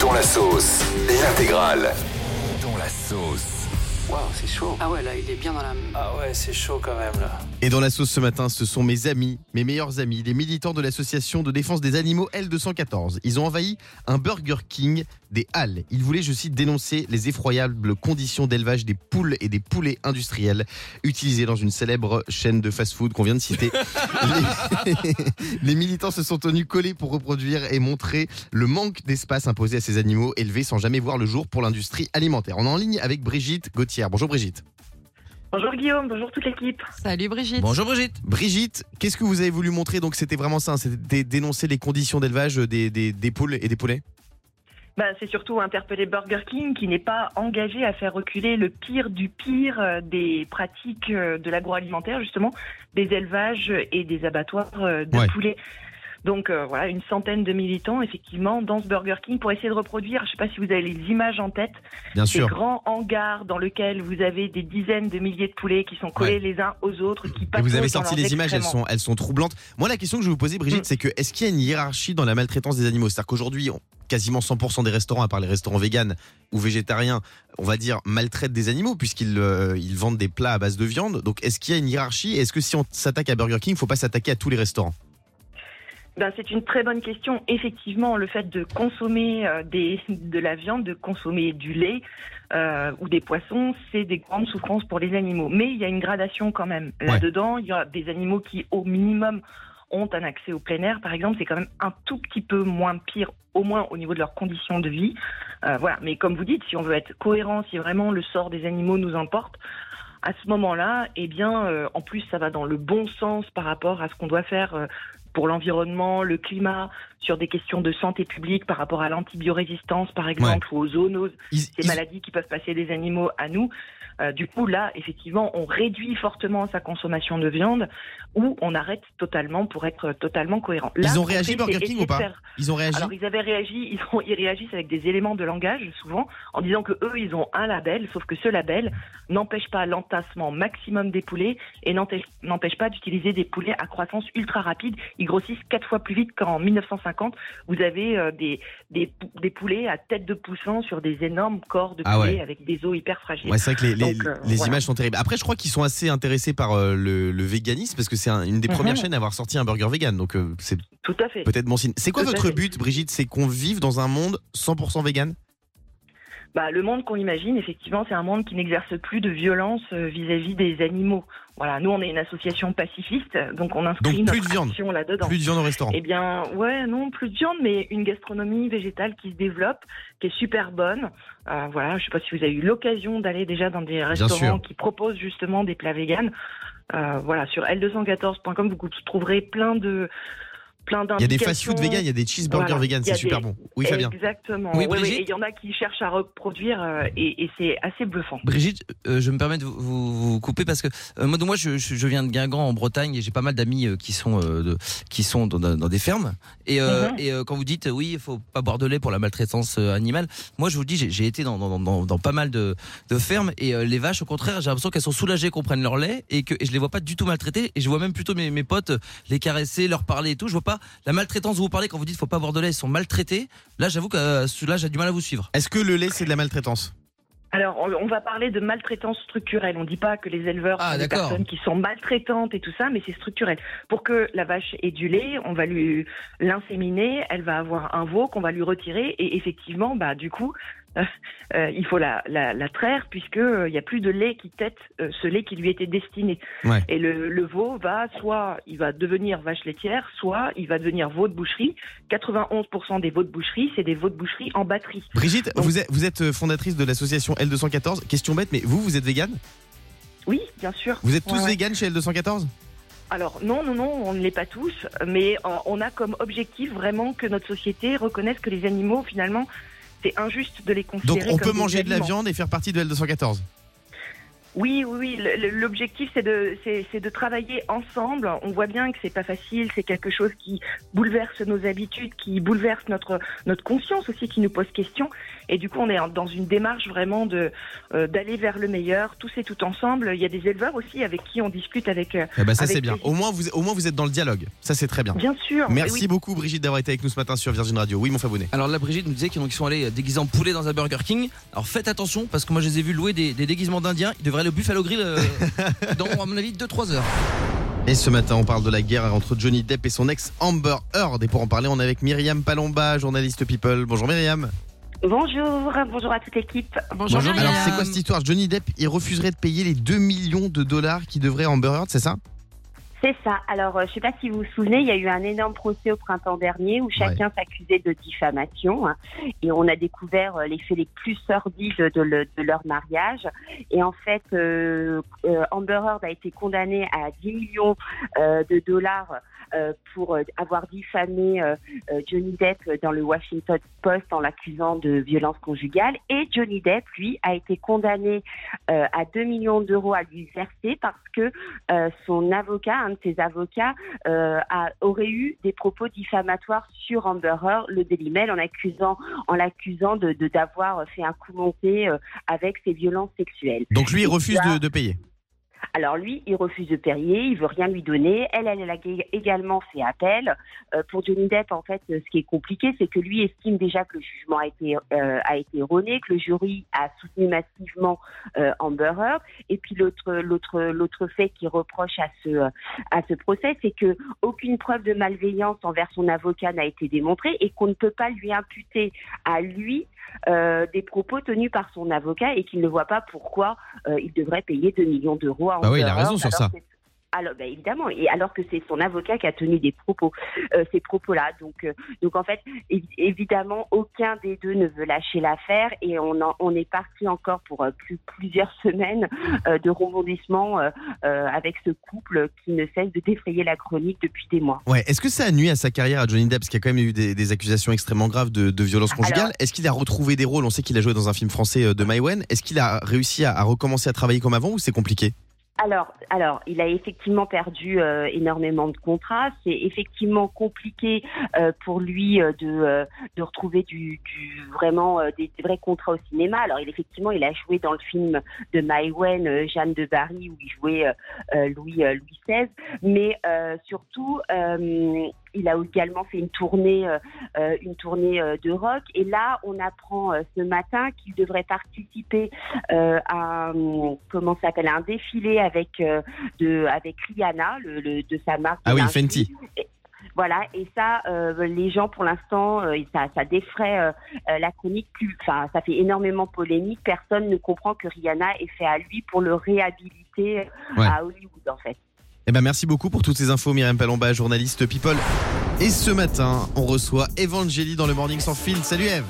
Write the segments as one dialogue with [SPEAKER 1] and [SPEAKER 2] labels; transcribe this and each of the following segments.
[SPEAKER 1] Dont la sauce, l'intégrale. Dont la sauce.
[SPEAKER 2] Waouh, c'est chaud.
[SPEAKER 3] Ah ouais, là, il est bien dans la.
[SPEAKER 2] Ah ouais, c'est chaud quand même là.
[SPEAKER 4] Et dans la sauce ce matin, ce sont mes amis, mes meilleurs amis, les militants de l'association de défense des animaux L214. Ils ont envahi un Burger King des Halles. Ils voulaient, je cite, dénoncer les effroyables conditions d'élevage des poules et des poulets industriels utilisés dans une célèbre chaîne de fast-food qu'on vient de citer. les... les militants se sont tenus collés pour reproduire et montrer le manque d'espace imposé à ces animaux élevés sans jamais voir le jour pour l'industrie alimentaire. On est en ligne avec Brigitte Gauthier. Bonjour Brigitte.
[SPEAKER 5] Bonjour Guillaume, bonjour toute l'équipe.
[SPEAKER 6] Salut Brigitte.
[SPEAKER 4] Bonjour Brigitte. Brigitte, qu'est-ce que vous avez voulu montrer Donc c'était vraiment ça, hein, c'était dénoncer les conditions d'élevage des, des, des poules et des poulets
[SPEAKER 5] bah, c'est surtout interpeller Burger King qui n'est pas engagé à faire reculer le pire du pire euh, des pratiques euh, de l'agroalimentaire, justement, des élevages et des abattoirs euh, de
[SPEAKER 4] Ouais.
[SPEAKER 5] poulets. Donc euh, voilà, une centaine de militants, effectivement, dans ce Burger King pour essayer de reproduire, je ne sais pas si vous avez les images en tête,
[SPEAKER 4] Bien
[SPEAKER 5] ces
[SPEAKER 4] sûr.
[SPEAKER 5] grands hangars dans lesquels vous avez des dizaines de milliers de poulets qui sont collés les uns aux autres, qui
[SPEAKER 4] Et vous avez sorti les images, elles sont, elles sont troublantes. Moi, la question que je vais vous poser, Brigitte,
[SPEAKER 5] Mm.
[SPEAKER 4] c'est que est-ce qu'il y a une hiérarchie dans la maltraitance des animaux? C'est-à-dire qu'aujourd'hui, quasiment 100% des restaurants, à part les restaurants véganes ou végétariens, on va dire, maltraitent des animaux puisqu'ils euh, ils vendent des plats à base de viande. Donc, est-ce qu'il y a une hiérarchie? Est-ce que si on s'attaque à Burger King, il faut pas s'attaquer à tous les restaurants?
[SPEAKER 5] Ben, c'est une très bonne question. Effectivement, le fait de consommer euh, des, de la viande, de consommer du lait euh, ou des poissons, c'est des grandes souffrances pour les animaux. Mais il y a une gradation quand même. Là-dedans, il y a des animaux qui, au minimum, ont un accès au plein air, par exemple. C'est quand même un tout petit peu moins pire, au moins au niveau de leurs conditions de vie. Euh, voilà. Mais comme vous dites, si on veut être cohérent, si vraiment le sort des animaux nous importe, à ce moment-là, eh bien, euh, en plus, ça va dans le bon sens par rapport à ce qu'on doit faire euh, pour l'environnement, le climat, sur des questions de santé publique par rapport à l'antibiorésistance, par exemple, ou aux zoonoses,
[SPEAKER 4] Ils-
[SPEAKER 5] ces
[SPEAKER 4] ils-
[SPEAKER 5] maladies qui peuvent passer des animaux à nous. Euh, du coup, là, effectivement, on réduit fortement sa consommation de viande ou on arrête totalement pour être totalement cohérent. Là,
[SPEAKER 4] Ils ont réagi,
[SPEAKER 5] fait,
[SPEAKER 4] Burger King, ou pas Ils ont réagi
[SPEAKER 5] alors ils avaient réagi, ils, ont- ils réagissent avec des éléments de langage souvent en disant que eux ils ont un label, sauf que ce label n'empêche pas l'entassement maximum des poulets et n'empêche pas d'utiliser des poulets à croissance ultra rapide. Ils grossissent quatre fois plus vite qu'en 1950. Vous avez euh, des, des des poulets à tête de poussin sur des énormes corps de
[SPEAKER 4] Ah
[SPEAKER 5] poulets
[SPEAKER 4] ouais.
[SPEAKER 5] avec des os hyper fragiles.
[SPEAKER 4] Ouais, c'est vrai que les, les-
[SPEAKER 5] euh,
[SPEAKER 4] les
[SPEAKER 5] voilà.
[SPEAKER 4] images sont terribles. Après, je crois qu'ils sont assez intéressés par euh, le, le véganisme parce que c'est un- une des premières
[SPEAKER 5] Mhm.
[SPEAKER 4] chaînes à avoir sorti un burger vegan. Donc, c'est
[SPEAKER 5] Tout à fait.
[SPEAKER 4] peut-être bon signe. C'est quoi
[SPEAKER 5] Tout
[SPEAKER 4] votre but, Brigitte? C'est qu'on vive dans un monde 100% vegan?
[SPEAKER 5] Bah, le monde qu'on imagine, effectivement, c'est un monde qui n'exerce plus de violence euh, vis-à-vis des animaux. Voilà, nous, on est une association pacifiste, donc on inscrit
[SPEAKER 4] Donc, plus
[SPEAKER 5] notre
[SPEAKER 4] de viande.
[SPEAKER 5] action là-dedans.
[SPEAKER 4] Plus de viande au restaurant.
[SPEAKER 5] Eh bien, ouais, non, plus de viande, mais une gastronomie végétale qui se développe, qui est super bonne. Euh, voilà, je sais pas si vous avez eu l'occasion d'aller déjà dans des restaurants qui proposent justement des plats véganes. Euh, voilà, sur l214.com, vous trouverez plein de plein
[SPEAKER 4] Il y a des fast-food vegan, il y a des cheeseburgers
[SPEAKER 5] Voilà.
[SPEAKER 4] vegan, c'est super
[SPEAKER 5] des-
[SPEAKER 4] bon. Oui, Fabien.
[SPEAKER 5] Exactement.
[SPEAKER 6] Oui,
[SPEAKER 5] ouais,
[SPEAKER 6] Brigitte
[SPEAKER 5] et il y en a qui cherchent à reproduire euh, et, et c'est assez bluffant.
[SPEAKER 6] Brigitte, euh, je me permets de vous, vous- vous couper parce que euh, moi, donc moi je, viens de Guingamp en Bretagne et j'ai pas mal d'amis euh, qui sont euh, de- qui sont dans, dans- dans des fermes et, euh,
[SPEAKER 5] Mhm.
[SPEAKER 6] et euh, quand vous dites oui il faut pas boire de lait pour la maltraitance euh, animale, moi je vous dis j'ai été dans, dans, dans, dans pas mal de, de fermes et euh, les vaches au contraire j'ai l'impression qu'elles sont soulagées qu'on prenne leur lait et que et je les vois pas du tout maltraitées et je vois même plutôt mes, mes potes les caresser, leur parler et tout. Je vois pas la maltraitance dont vous parlez quand vous dites faut pas boire de lait, ils sont maltraités. Là j'avoue que euh, là j'ai du mal à vous suivre.
[SPEAKER 4] Est-ce que le lait, c'est de la maltraitance?
[SPEAKER 5] Alors, on, va parler de maltraitance structurelle. On ne dit pas que les éleveurs
[SPEAKER 6] Ah,
[SPEAKER 5] sont des
[SPEAKER 6] d'accord.
[SPEAKER 5] personnes qui sont maltraitantes et tout ça, mais c'est structurel. Pour que la vache ait du lait, on va lui l'inséminer, elle va avoir un veau qu'on va lui retirer, et effectivement, bah du coup, euh, il faut la, la, la traire puisque euh, il y a plus de lait qui tète euh, ce lait qui lui était destiné.
[SPEAKER 4] Ouais.
[SPEAKER 5] Et le, le veau va soit il va devenir vache laitière, soit il va devenir veau de boucherie. 91% des veaux de boucherie, c'est des veaux de boucherie en batterie.
[SPEAKER 4] Brigitte,
[SPEAKER 5] Donc-
[SPEAKER 4] vous êtes, vous êtes fondatrice de l'association L214. Question bête, mais vous, vous êtes vegan
[SPEAKER 5] Oui, bien sûr.
[SPEAKER 4] Vous êtes tous
[SPEAKER 5] Ouais,
[SPEAKER 4] chez L214
[SPEAKER 5] Alors non, non, non, on ne l'est pas tous, mais on a comme objectif vraiment que notre société reconnaisse que les animaux, finalement, c'est injuste de les
[SPEAKER 4] Donc
[SPEAKER 5] considérer
[SPEAKER 4] on
[SPEAKER 5] comme
[SPEAKER 4] peut manger de la viande et faire partie de L214
[SPEAKER 5] Oui, oui, L'objectif, c'est de, c'est, de travailler ensemble. On voit bien que c'est pas facile. C'est quelque chose qui bouleverse nos habitudes, qui bouleverse notre notre conscience aussi, qui nous pose question. Et du coup, on est dans une démarche vraiment de euh, d'aller vers le meilleur, tous et tout ensemble. Il y a des éleveurs aussi avec qui on discute avec. euh,
[SPEAKER 4] Eh ben, ça c'est bien. Au moins, vous, au moins vous êtes dans le dialogue. Ça c'est très bien.
[SPEAKER 5] bien sûr.
[SPEAKER 4] Merci
[SPEAKER 5] oui.
[SPEAKER 4] beaucoup Brigitte d'avoir été avec nous ce matin sur Virgin Radio. Oui mon Fabonnet.
[SPEAKER 6] Alors là, Brigitte nous disait qu'ils sont allés déguisés en poulet dans un Burger King. Alors faites attention parce que moi je les ai vus louer des, des déguisements d'indiens. Ils devraient aller au Buffalo Grill euh, dans, à mon avis, 2-3 heures.
[SPEAKER 4] Et ce matin, on parle de la guerre entre Johnny Depp et son ex Amber Heard. Et pour en parler, on est avec Myriam Palomba, journaliste People. Bonjour Myriam.
[SPEAKER 5] Bonjour, bonjour à toute l'équipe.
[SPEAKER 6] Bonjour,
[SPEAKER 4] Alors
[SPEAKER 6] Myriam.
[SPEAKER 4] c'est quoi cette histoire? Johnny Depp, il refuserait de payer les 2 millions de dollars qu'il devrait Amber Heard, c'est ça?
[SPEAKER 3] C'est ça. Alors, euh, je ne sais pas si vous vous souvenez, il y a eu un énorme procès au printemps dernier où chacun s'accusait de diffamation hein, et on a découvert euh, les faits les plus sordides de, le- de leur mariage. Et en fait, euh, euh, Amber Heard a été condamnée à 10 millions euh, de dollars pour euh, avoir diffamé euh, euh, Johnny Depp dans le Washington Post en l'accusant de violence conjugale. Et Johnny Depp, lui, a été condamné euh, à 2 millions d'euros à lui verser parce que euh, son avocat, un de ses avocats, euh, a, aurait eu des propos diffamatoires sur Amber Heard, le Daily Mail, en accusant, en l'accusant de d'avoir fait un coup monté euh, avec ses violences sexuelles.
[SPEAKER 4] Donc lui, il refuse de payer.
[SPEAKER 3] Alors lui, il refuse de payer, il veut rien lui donner. Elle, elle, elle a également fait appel. Euh, pour Johnny Depp, en fait, euh, ce qui est compliqué, c'est que lui estime déjà que le jugement a été euh, erroné, que le jury a soutenu massivement euh, Amber. Et puis l'autre fait qui reproche à ce procès, c'est que aucune preuve de malveillance envers son avocat n'a été démontrée et qu'on ne peut pas lui imputer à lui des propos tenus par son avocat et qu'il ne voit pas pourquoi il devrait payer 2 millions d'euros
[SPEAKER 4] Bah oui, il a
[SPEAKER 3] Amber
[SPEAKER 4] raison sur
[SPEAKER 3] alors
[SPEAKER 4] ça.
[SPEAKER 3] que- Alors, bah, évidemment, et alors que c'est son avocat qui a tenu des propos, euh, ces propos-là. Donc, euh, donc en fait, évi- évidemment, aucun des deux ne veut lâcher l'affaire et on, en- on est parti encore pour euh, plus, plusieurs semaines de rebondissements avec ce couple qui ne cesse de défrayer la chronique depuis des mois.
[SPEAKER 4] Ouais. Est-ce que ça a nuit à sa carrière à Johnny Depp? Parce qu'il y a quand même eu des, des accusations extrêmement graves de, de violence conjugale. Est-ce qu'il a retrouvé des rôles? On sait qu'il a joué dans un film français de Maïwen. Est-ce qu'il a réussi à, à recommencer à travailler comme avant ou c'est compliqué?
[SPEAKER 3] Alors, alors, il a effectivement perdu euh, énormément de contrats. C'est effectivement compliqué euh, pour lui euh, de, euh, de retrouver du, du vraiment euh, des, vrais contrats au cinéma. Alors, il effectivement, il a joué dans le film de Maïwen, euh, Jeanne de Barry, où il jouait Louis Louis XVI. Mais surtout, il a également fait une tournée, euh, euh, une tournée euh, de rock. Et là, on apprend ce matin qu'il devrait participer à un- comment ça s'appelle un défilé avec de avec Rihanna, le, le- de sa marque.
[SPEAKER 4] Ah oui. Fenty.
[SPEAKER 3] Et- Voilà, et ça, euh, les gens pour l'instant, euh, ça, ça défraie euh, la chronique enfin, ça fait énormément polémique. Personne ne comprend que Rihanna ait fait à lui pour le réhabiliter
[SPEAKER 4] Ouais.
[SPEAKER 3] à Hollywood, en fait.
[SPEAKER 4] Eh ben merci beaucoup pour toutes ces infos, Myriam Palomba, journaliste People. Et ce matin, on reçoit Evangélie dans le Morning sans fil. Salut Eve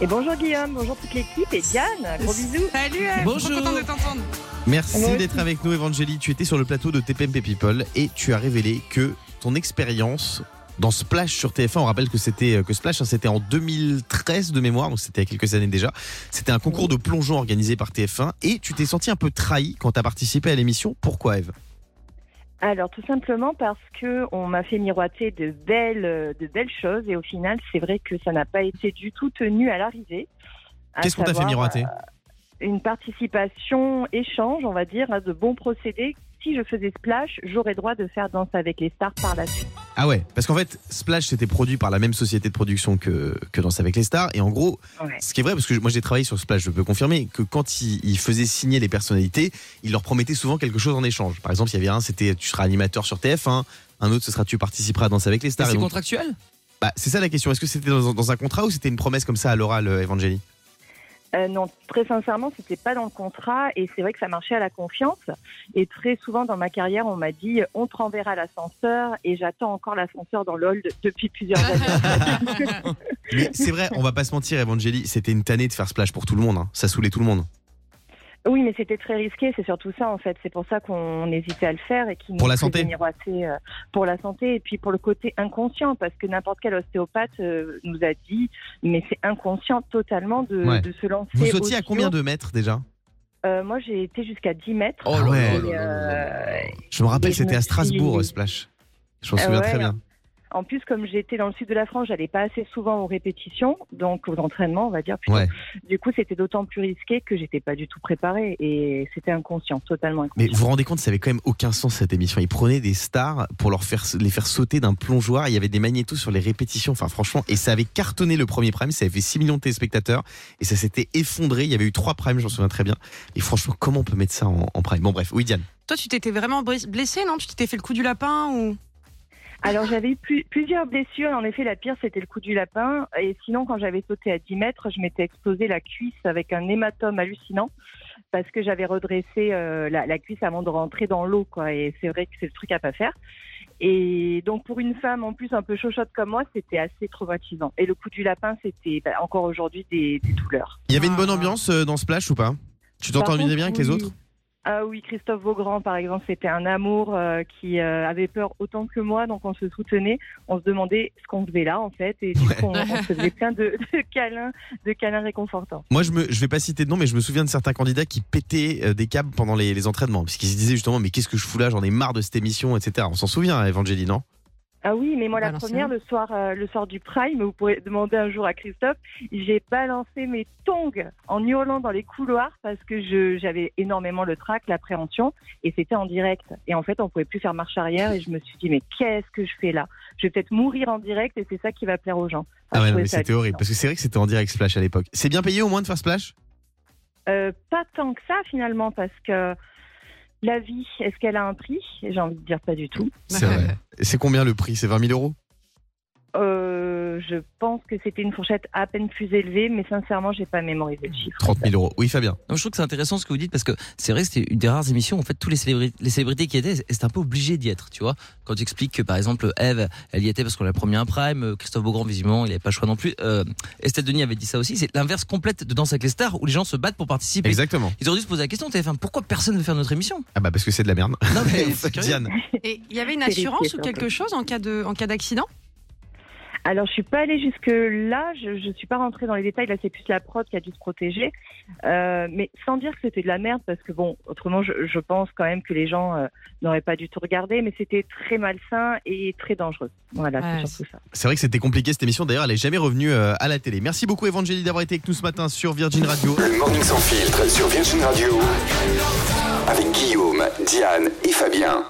[SPEAKER 5] Et bonjour Guillaume, bonjour toute l'équipe et Diane, gros bisous.
[SPEAKER 7] Salut, Eve.
[SPEAKER 6] Bonjour.
[SPEAKER 7] Trop de t'entendre.
[SPEAKER 4] Merci d'être avec nous, Evangélie. Tu étais sur le plateau de TPMP People et tu as révélé que ton expérience dans Splash sur TF1, on rappelle que c'était que Splash, hein, c'était en 2013 de mémoire, donc c'était il y a quelques années déjà. C'était un concours de plongeon organisé par TF1 et tu t'es senti un peu trahi quand tu as participé à l'émission. Pourquoi, Eve?
[SPEAKER 5] Alors tout simplement parce que on m'a fait miroiter de belles, euh, de belles choses et au final c'est vrai que ça n'a pas été du tout tenu à l'arrivée.
[SPEAKER 4] Qu'est-ce qu'on t'a fait miroiter
[SPEAKER 5] euh, Une participation échange, on va dire, à de bons procédés. Si je faisais Splash, j'aurais droit de faire Danse avec les stars par la suite.
[SPEAKER 4] Ah ouais, parce qu'en fait, Splash c'était produit par la même société de production que, que Danse avec les stars. Et en gros,
[SPEAKER 5] Ouais.
[SPEAKER 4] ce qui est vrai, parce que moi j'ai travaillé sur Splash, je peux confirmer que quand ils il faisaient signer les personnalités, ils leur promettaient souvent quelque chose en échange. Par exemple, il y avait un, c'était tu seras animateur sur TF1, un autre, ce sera tu participeras à Danse avec les stars.
[SPEAKER 6] C'est contractuel?
[SPEAKER 4] bah, c'est ça la question. Est-ce que c'était dans, dans un contrat ou c'était une promesse comme ça à l'oral, euh, Evangélie?
[SPEAKER 5] Euh, non, très sincèrement, c'était pas dans le contrat et c'est vrai que ça marchait à la confiance. Et très souvent dans ma carrière, on m'a dit on te renverra l'ascenseur et j'attends encore l'ascenseur dans de- depuis plusieurs années.
[SPEAKER 4] Mais c'est vrai, on va pas se mentir, Evangélie, c'était une tannée de faire Splash pour tout le monde. hein. Ça saoulait tout le monde.
[SPEAKER 5] Oui, mais c'était très risqué, c'est surtout ça en fait. C'est pour ça qu'on hésitait à le faire et qui
[SPEAKER 4] Pour la santé
[SPEAKER 5] euh, pour la santé et puis pour le côté inconscient parce que n'importe quel ostéopathe euh, nous a dit mais c'est inconscient totalement de,
[SPEAKER 4] Ouais.
[SPEAKER 5] de se lancer.
[SPEAKER 4] Vous sautiez à combien de mètres déjà
[SPEAKER 8] Euh, moi, j'ai été jusqu'à 10 mètres.
[SPEAKER 6] Oh
[SPEAKER 4] Ah ouais.
[SPEAKER 8] Euh,
[SPEAKER 4] Je me rappelle, c'était à Strasbourg,
[SPEAKER 8] suis-
[SPEAKER 4] euh, Splash. Je m'en
[SPEAKER 8] Ah
[SPEAKER 4] souviens
[SPEAKER 8] ouais,
[SPEAKER 4] très bien.
[SPEAKER 8] En plus, comme j'étais dans le sud de la France, j'allais pas assez souvent aux répétitions, donc aux entraînements, on va dire.
[SPEAKER 4] Ouais.
[SPEAKER 8] Du coup, c'était d'autant plus risqué que j'étais pas du tout préparée et c'était inconscient, totalement
[SPEAKER 4] Mais
[SPEAKER 8] inconscient.
[SPEAKER 4] vous vous rendez compte, ça avait quand même aucun sens cette émission. Ils prenaient des stars pour leur faire, les faire sauter d'un plongeoir. Il y avait des magnétos sur les répétitions. Enfin, franchement, et ça avait cartonné le premier prime. Ça avait fait 6 millions de téléspectateurs et ça s'était effondré. Il y avait eu trois primes, j'en souviens très bien. Et franchement, comment on peut mettre ça en, en prime? Bon, bref, oui, Diane?
[SPEAKER 7] Toi, tu t'étais vraiment bris- blessé, non? Tu t'étais fait le coup du lapin ou?
[SPEAKER 8] Alors, j'avais eu plus- plusieurs blessures. En effet, la pire, c'était le coup du lapin. Et sinon, quand j'avais sauté à 10 mètres, je m'étais explosé la cuisse avec un hématome hallucinant parce que j'avais redressé euh, la, la cuisse avant de rentrer dans l'eau. quoi. Et c'est vrai que c'est le truc à pas faire. Et donc, pour une femme en plus un peu chauchotte comme moi, c'était assez traumatisant. Et le coup du lapin, c'était bah, encore aujourd'hui des, des douleurs.
[SPEAKER 4] Il y avait une bonne
[SPEAKER 7] Ah.
[SPEAKER 4] ambiance euh, dans Splash ou pas? Tu t'entendais bien avec les
[SPEAKER 8] oui.
[SPEAKER 4] autres?
[SPEAKER 8] Ah oui, Christophe Beaugrand, par exemple, c'était un amour euh, qui euh, avait peur autant que moi, donc on se soutenait. On se demandait ce qu'on faisait là, en fait, et du
[SPEAKER 4] Ouais.
[SPEAKER 8] coup, on, on se faisait plein de, de câlins, de câlins réconfortants.
[SPEAKER 4] Moi, je me, je vais pas citer de nom, mais je me souviens de certains candidats qui pétaient euh, des câbles pendant les, les entraînements, puisqu'ils se disaient justement, mais qu'est-ce que je fous là J'en ai marre de cette émission, etc. On s'en souvient, Evangélie, non?
[SPEAKER 8] Ah oui, mais moi, la
[SPEAKER 7] Balancer.
[SPEAKER 8] première, le soir, euh, le soir du Prime, vous pourrez demander un jour à Christophe, j'ai balancé mes tongs en hurlant dans les couloirs parce que j'avais énormément le trac, l'appréhension, et c'était en direct. Et en fait, on pouvait plus faire marche arrière, et je me suis dit, mais qu'est-ce que je fais là? Je vais peut-être mourir en direct, et c'est ça qui va plaire aux gens.
[SPEAKER 4] Ah ouais, c'était horrible, parce que c'est vrai que c'était en direct Splash à l'époque. C'est bien payé au moins de faire Splash?
[SPEAKER 8] Euh, pas tant que ça finalement parce que la vie, est-ce qu'elle a un prix? J'ai envie de dire pas du tout.
[SPEAKER 4] C'est vrai. Et C'est combien le prix? C'est 20 000 euros?
[SPEAKER 8] Euh, je pense que c'était une fourchette à peine plus élevée, mais sincèrement, j'ai pas mémorisé le chiffre.
[SPEAKER 4] 30 000 euros. Oui, Fabien.
[SPEAKER 6] Non, je trouve que c'est intéressant ce que vous dites parce que c'est vrai que c'était une des rares émissions où en fait tous les célébrités, les célébrités qui étaient, c'était un peu obligé d'y être, tu vois. Quand tu expliques que par exemple Eve, elle y était parce qu'on l'a promis un prime, euh, Christophe Beaugrand visiblement il avait pas le choix non plus. Euh, Estelle Denis avait dit ça aussi. C'est l'inverse complète de Danse avec les stars où les gens se battent pour participer.
[SPEAKER 4] Exactement.
[SPEAKER 6] Ils auraient dû se poser la question, TF1, pourquoi personne ne veut faire notre émission?
[SPEAKER 4] Ah bah parce que c'est de la merde.
[SPEAKER 6] Non mais.
[SPEAKER 4] Diane.
[SPEAKER 7] Et il y avait une assurance ou quelque chose en cas de en cas d'accident?
[SPEAKER 8] Alors, je suis pas allée jusque là. Je, je suis pas rentrée dans les détails. Là, c'est plus la prod qui a dû se protéger, Euh, mais sans dire que c'était de la merde, parce que bon, autrement, je, je pense quand même que les gens euh, n'auraient pas du tout regardé, mais c'était très malsain et très dangereux. Voilà,
[SPEAKER 7] Ouais,
[SPEAKER 8] c'est surtout ça.
[SPEAKER 4] C'est vrai que c'était compliqué cette émission. D'ailleurs, elle est jamais revenue euh, à la télé. Merci beaucoup, Evangélie, d'avoir été avec nous ce matin sur Virgin Radio.
[SPEAKER 1] Le Morning Sans Filtre sur Virgin Radio. Avec Guillaume, Diane et Fabien.